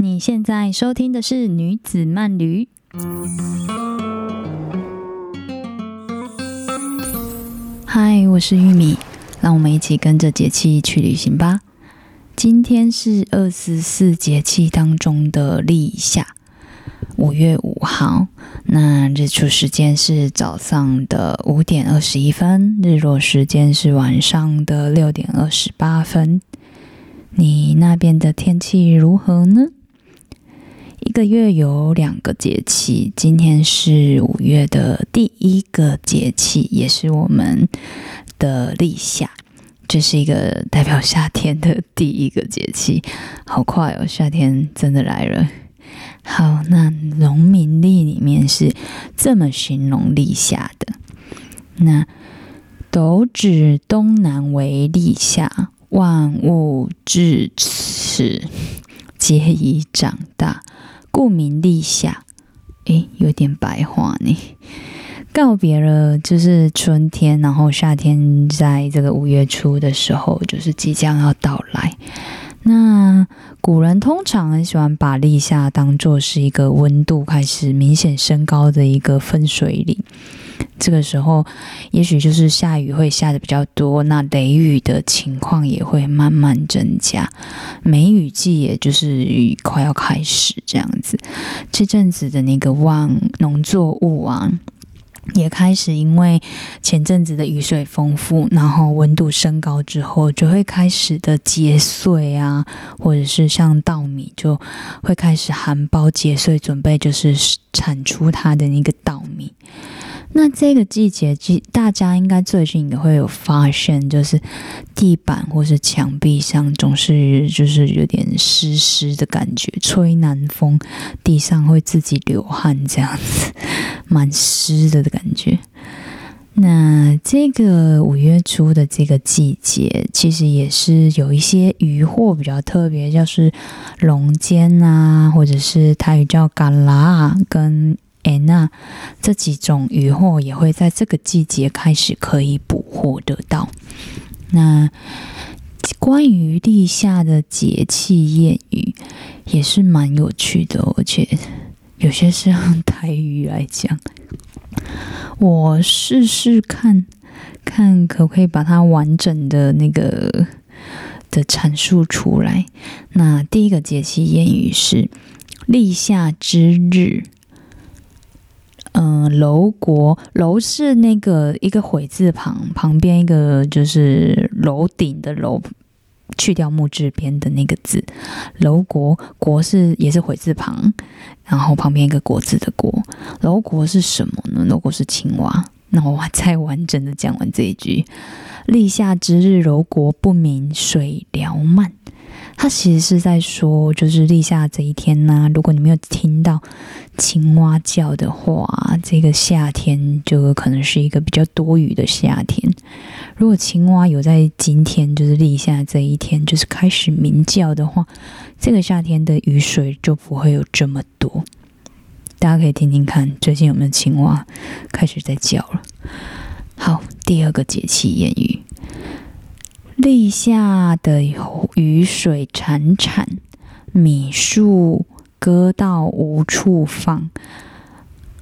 你现在收听的是女子慢旅。嗨，我是玉米，让我们一起跟着节气去旅行吧。今天是二十四节气当中的立夏，五月五号。那日出时间是早上的五点二十一分，日落时间是晚上的六点二十八分。你那边的天气如何呢？一个月有两个节气，今天是五月的第一个节气，也是我们的立夏。这是一个代表夏天的第一个节气，好快哦，夏天真的来了。好，那农民历里面是这么形容立夏的：那斗指东南为立夏，万物至此皆已长大，故名立夏。诶，有点白话呢。告别了就是春天，然后夏天在这个五月初的时候，就是即将要到来。那古人通常很喜欢把立夏当做是一个温度开始明显升高的一个分水岭。这个时候，也许就是下雨会下的比较多，那雷雨的情况也会慢慢增加。梅雨季也就是快要开始这样子，这阵子的那个旺农作物啊。也开始，因为前阵子的雨水丰富，然后温度升高之后，就会开始的结穗啊，或者是像稻米，就会开始含苞结穗，准备就是产出它的那个稻米。那这个季节，其大家应该最近也会有发现，就是地板或是墙壁上总是就是有点湿湿的感觉，吹南风，地上会自己流汗，这样子蛮湿的的感觉。那这个五月初的这个季节，其实也是有一些渔获比较特别，就是龙尖啊，或者是台语叫嘎拉跟。哎，那这几种渔获也会在这个季节开始可以捕获得到。那关于立夏的节气谚语也是蛮有趣的，而且有些是用台语来讲。我试试看看可不可以把它完整的那个的阐述出来。那第一个节气谚语是立夏之日。嗯，楼国楼是那个一个悔字旁，旁边一个就是楼顶的楼，去掉木字边的那个字。楼国国是也是悔字旁，然后旁边一个国字的国。楼国是什么呢？楼国是青蛙。那我再完整的讲完这一句：立夏之日，楼国不明，水辽漫。他其实是在说，就是立夏这一天呢，如果你没有听到青蛙叫的话，这个夏天就可能是一个比较多雨的夏天。如果青蛙有在今天，就是立夏这一天，就是开始鸣叫的话，这个夏天的雨水就不会有这么多。大家可以听听看，最近有没有青蛙开始在叫了？好，第二个节气谚语。立夏的雨水潺潺，米树割到无处放。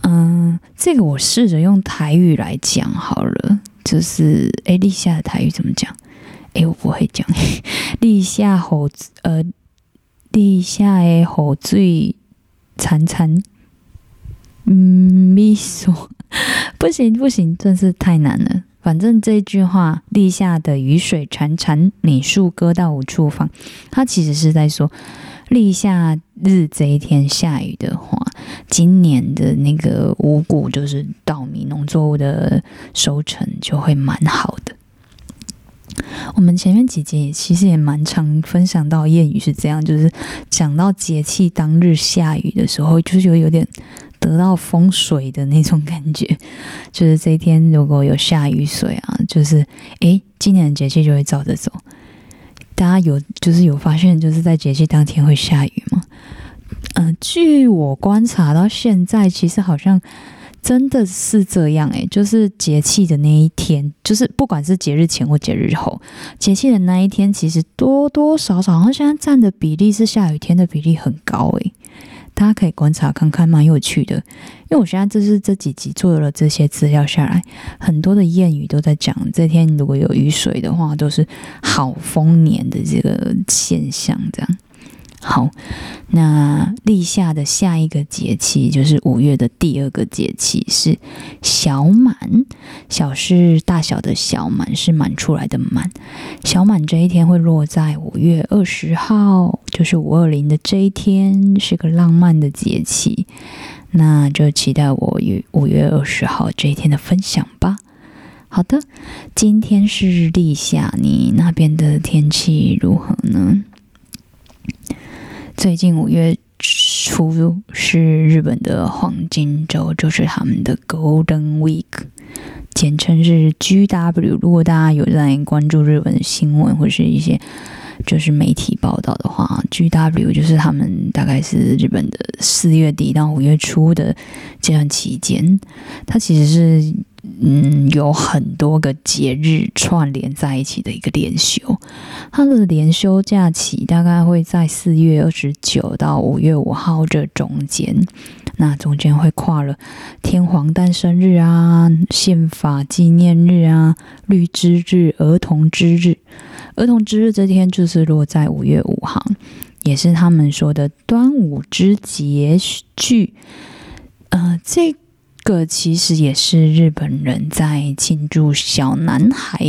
嗯，这个我试着用台语来讲好了，就是哎，立夏的台语怎么讲？哎，我不会讲。立夏好，呃，立夏的雨水潺潺，嗯，米树 不行不行，真是太难了。反正这句话“立夏的雨水潺潺，米树割到无处放”，它其实是在说，立夏日这一天下雨的话，今年的那个五谷就是稻米农作物的收成就会蛮好的。我们前面几节其实也蛮常分享到谚语是这样，就是讲到节气当日下雨的时候，就是有有点。得到风水的那种感觉，就是这一天如果有下雨水啊，就是诶，今年的节气就会照着走。大家有就是有发现，就是在节气当天会下雨吗？嗯，据我观察到现在，其实好像真的是这样诶，就是节气的那一天，就是不管是节日前或节日后，节气的那一天，其实多多少少，好像现在占的比例是下雨天的比例很高诶。大家可以观察看看，蛮有趣的。因为我现在就是这几集做了这些资料下来，很多的谚语都在讲，这天如果有雨水的话，都是好丰年的这个现象，这样。好，那立夏的下一个节气就是五月的第二个节气是小满，小是大小的小，满是满出来的满。小满这一天会落在五月二十号，就是五二零的这一天，是个浪漫的节气。那就期待我与五月二十号这一天的分享吧。好的，今天是立夏，你那边的天气如何呢？最近五月初是日本的黄金周，就是他们的 Golden Week，简称是 GW。如果大家有在关注日本的新闻或是一些就是媒体报道的话，GW 就是他们大概是日本的四月底到五月初的这段期间，它其实是。嗯，有很多个节日串联在一起的一个连休，它的连休假期大概会在四月二十九到五月五号这中间，那中间会跨了天皇诞生日啊、宪法纪念日啊、绿之日、儿童之日。儿童之日这天就是落在五月五号，也是他们说的端午之节句。呃，这。个其实也是日本人在庆祝小男孩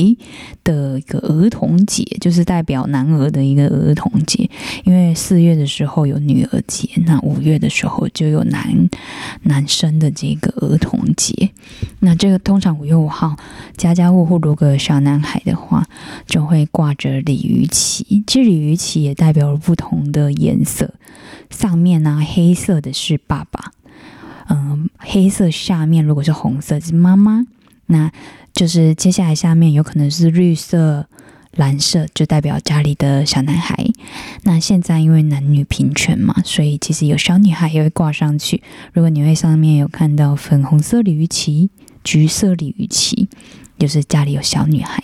的一个儿童节，就是代表男儿的一个儿童节。因为四月的时候有女儿节，那五月的时候就有男男生的这个儿童节。那这个通常五月五号，家家户户如果有小男孩的话，就会挂着鲤鱼旗。其实鲤鱼旗也代表了不同的颜色，上面呢黑色的是爸爸。嗯，黑色下面如果是红色是妈妈，那就是接下来下面有可能是绿色、蓝色，就代表家里的小男孩。那现在因为男女平权嘛，所以其实有小女孩也会挂上去。如果你会上面有看到粉红色鲤鱼旗、橘色鲤鱼旗，就是家里有小女孩，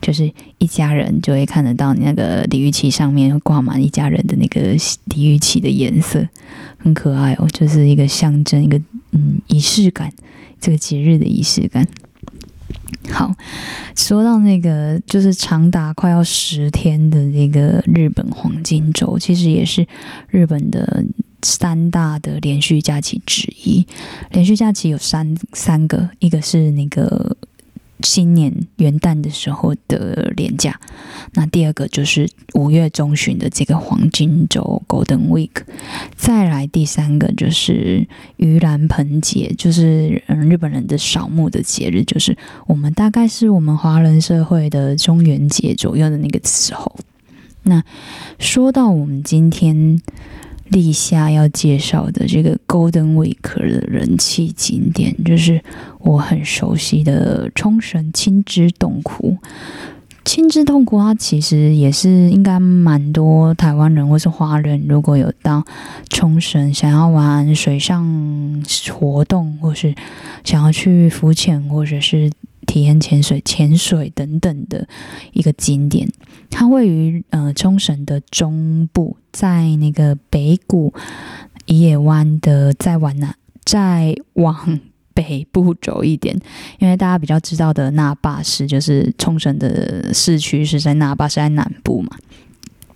就是一家人就会看得到你那个鲤鱼旗上面挂满一家人的那个鲤鱼旗的颜色。很可爱哦，就是一个象征，一个嗯仪式感，这个节日的仪式感。好，说到那个就是长达快要十天的那个日本黄金周，其实也是日本的三大的连续假期之一。连续假期有三三个，一个是那个。新年元旦的时候的年假，那第二个就是五月中旬的这个黄金周 Golden Week，再来第三个就是盂兰盆节，就是嗯日本人的扫墓的节日，就是我们大概是我们华人社会的中元节左右的那个时候。那说到我们今天。立夏要介绍的这个 Golden Week 的人气景点，就是我很熟悉的冲绳青之洞窟。青之洞窟它其实也是应该蛮多台湾人或是华人，如果有到冲绳想要玩水上活动，或是想要去浮潜，或者是。体验潜水、潜水等等的一个景点，它位于呃冲绳的中部，在那个北谷野野湾的再往南、再往北部走一点，因为大家比较知道的那霸市就是冲绳的市区是在那霸是在南部嘛，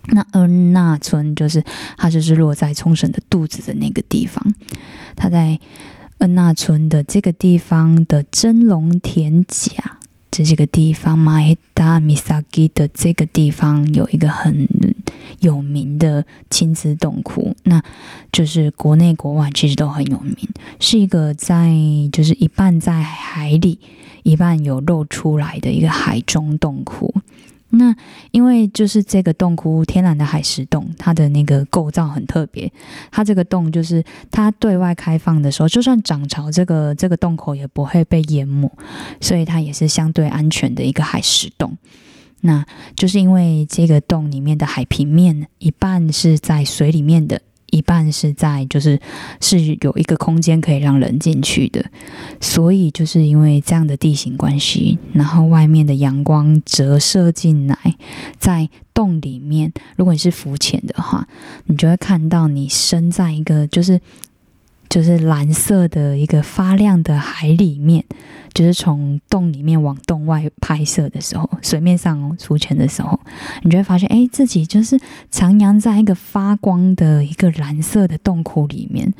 那恩纳村就是它就是落在冲绳的肚子的那个地方，它在。恩纳村的这个地方的真龙田甲，这几个地方马伊达米萨基的这个地方有一个很有名的亲子洞窟，那就是国内国外其实都很有名，是一个在就是一半在海里，一半有露出来的一个海中洞窟。那因为就是这个洞窟天然的海蚀洞，它的那个构造很特别。它这个洞就是它对外开放的时候，就算涨潮，这个这个洞口也不会被淹没，所以它也是相对安全的一个海蚀洞。那就是因为这个洞里面的海平面一半是在水里面的，一半是在就是是有一个空间可以让人进去的，所以就是因为这样的地形关系，然后外面的阳光折射进来，在洞里面，如果你是浮潜的话，你就会看到你身在一个就是。就是蓝色的一个发亮的海里面，就是从洞里面往洞外拍摄的时候，水面上出潜的时候，你就会发现，哎，自己就是徜徉在一个发光的一个蓝色的洞窟里面，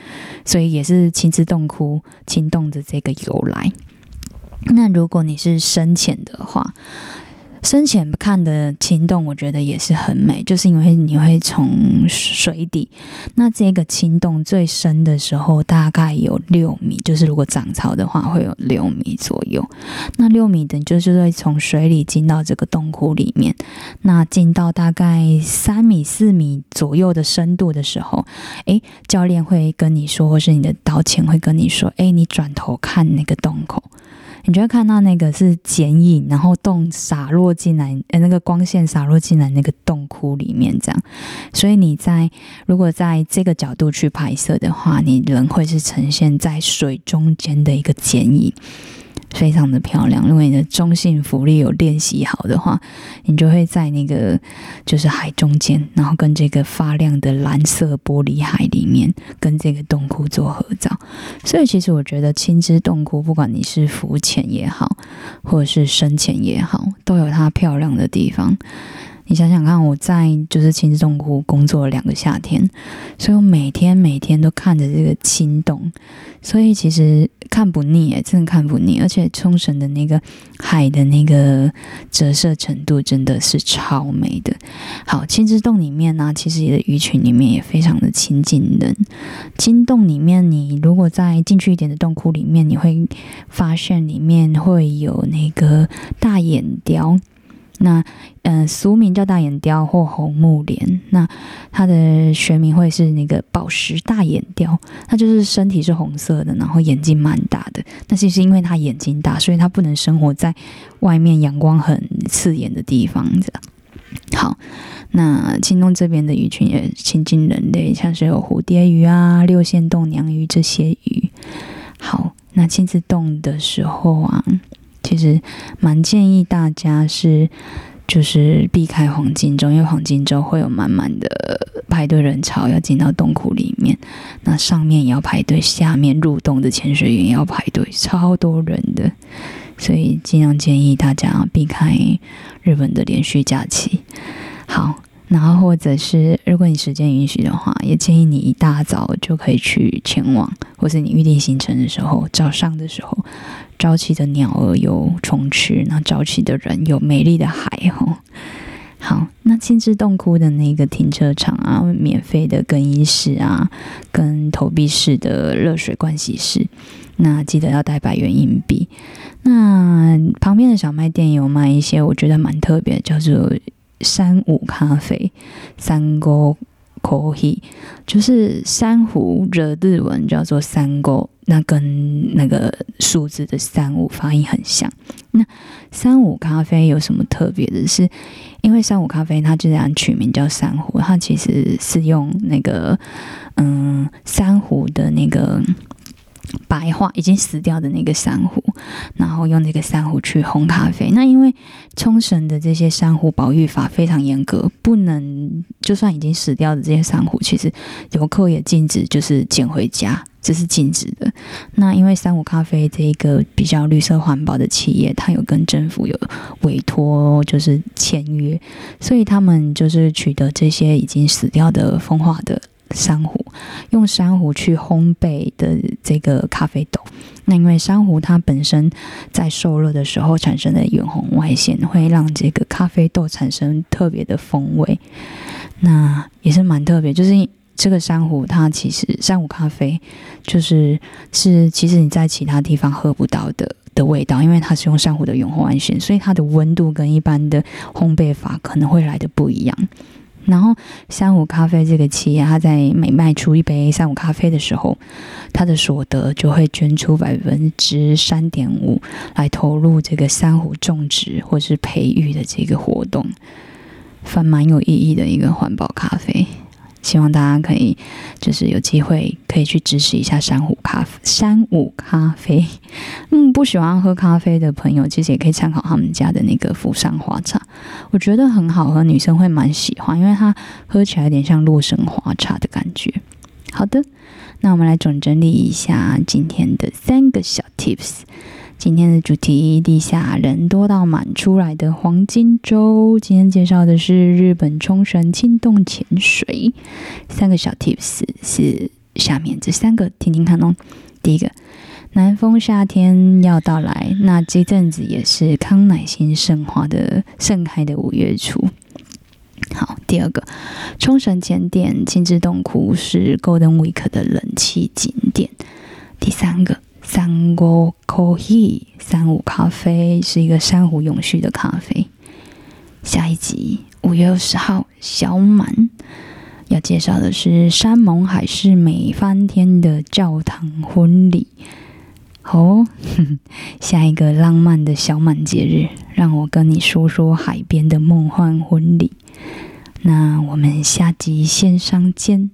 所以也是青之洞窟青洞的这个由来。那如果你是深潜的话，深浅看的青洞，我觉得也是很美，就是因为你会从水底，那这个青洞最深的时候大概有六米，就是如果涨潮的话会有六米左右。那六米的就是会从水里进到这个洞窟里面，那进到大概三米、四米左右的深度的时候，诶，教练会跟你说，或是你的导潜会跟你说，诶，你转头看那个洞口。你就会看到那个是剪影，然后洞洒落进来，呃，那个光线洒落进来那个洞窟里面，这样。所以你在如果在这个角度去拍摄的话，你人会是呈现在水中间的一个剪影。非常的漂亮，如果你的中性浮力有练习好的话，你就会在那个就是海中间，然后跟这个发亮的蓝色玻璃海里面，跟这个洞窟做合照。所以其实我觉得青之洞窟，不管你是浮潜也好，或者是深潜也好，都有它漂亮的地方。你想想看，我在就是青之洞窟工作了两个夏天，所以我每天每天都看着这个青洞，所以其实看不腻诶，真的看不腻。而且冲绳的那个海的那个折射程度真的是超美的。好，青之洞里面呢，其实的鱼群里面也非常的亲近人。金洞里面，你如果在进去一点的洞窟里面，你会发现里面会有那个大眼雕。那，嗯，俗名叫大眼雕或红木莲。那它的学名会是那个宝石大眼雕。它就是身体是红色的，然后眼睛蛮大的。那其实因为它眼睛大，所以它不能生活在外面阳光很刺眼的地方。这样。好，那青东这边的鱼群也亲近人类，像是有蝴蝶鱼啊、六线洞娘鱼这些鱼。好，那亲自动的时候啊。其实蛮建议大家是，就是避开黄金周，因为黄金周会有满满的排队人潮要进到洞窟里面，那上面也要排队，下面入洞的潜水员也要排队，超多人的，所以尽量建议大家避开日本的连续假期。好。然后，或者是如果你时间允许的话，也建议你一大早就可以去前往，或是你预定行程的时候，早上的时候，早起的鸟儿有虫吃，那早起的人有美丽的海哦。好，那青之洞窟的那个停车场啊，免费的更衣室啊，跟投币式的热水盥洗室，那记得要带百元硬币。那旁边的小卖店有卖一些，我觉得蛮特别，叫做。珊瑚咖啡，三沟 coffee，就是珊瑚的日文叫做三沟，那跟那个数字的三五发音很像。那三五咖啡有什么特别的？是因为三五咖啡它既然取名叫珊瑚，它其实是用那个嗯珊瑚的那个。白化已经死掉的那个珊瑚，然后用那个珊瑚去烘咖啡。那因为冲绳的这些珊瑚保育法非常严格，不能就算已经死掉的这些珊瑚，其实游客也禁止就是捡回家，这是禁止的。那因为珊瑚咖啡这一个比较绿色环保的企业，它有跟政府有委托，就是签约，所以他们就是取得这些已经死掉的风化的。珊瑚用珊瑚去烘焙的这个咖啡豆，那因为珊瑚它本身在受热的时候产生的远红外线，会让这个咖啡豆产生特别的风味，那也是蛮特别。就是这个珊瑚，它其实珊瑚咖啡就是是其实你在其他地方喝不到的的味道，因为它是用珊瑚的远红外线，所以它的温度跟一般的烘焙法可能会来的不一样。然后，三五咖啡这个企业，它在每卖出一杯三五咖啡的时候，它的所得就会捐出百分之三点五来投入这个珊瑚种植或是培育的这个活动，反蛮有意义的一个环保咖啡。希望大家可以就是有机会可以去支持一下珊瑚咖啡。山舞咖啡，嗯，不喜欢喝咖啡的朋友，其实也可以参考他们家的那个扶桑花茶，我觉得很好喝，女生会蛮喜欢，因为它喝起来有点像洛神花茶的感觉。好的，那我们来总整理一下今天的三个小 tips。今天的主题：地下人多到满出来的黄金周。今天介绍的是日本冲绳轻洞潜水。三个小 tips 是下面这三个，听听看哦。第一个，南风夏天要到来，那这阵子也是康乃馨盛花的盛开的五月初。好，第二个，冲绳前店青之洞窟是 Golden Week 的冷气景点。第三个。三五 coffee，三五咖啡是一个珊瑚永续的咖啡。下一集五月二十号小满要介绍的是山盟海誓美翻天的教堂婚礼。哦，下一个浪漫的小满节日，让我跟你说说海边的梦幻婚礼。那我们下集线上见。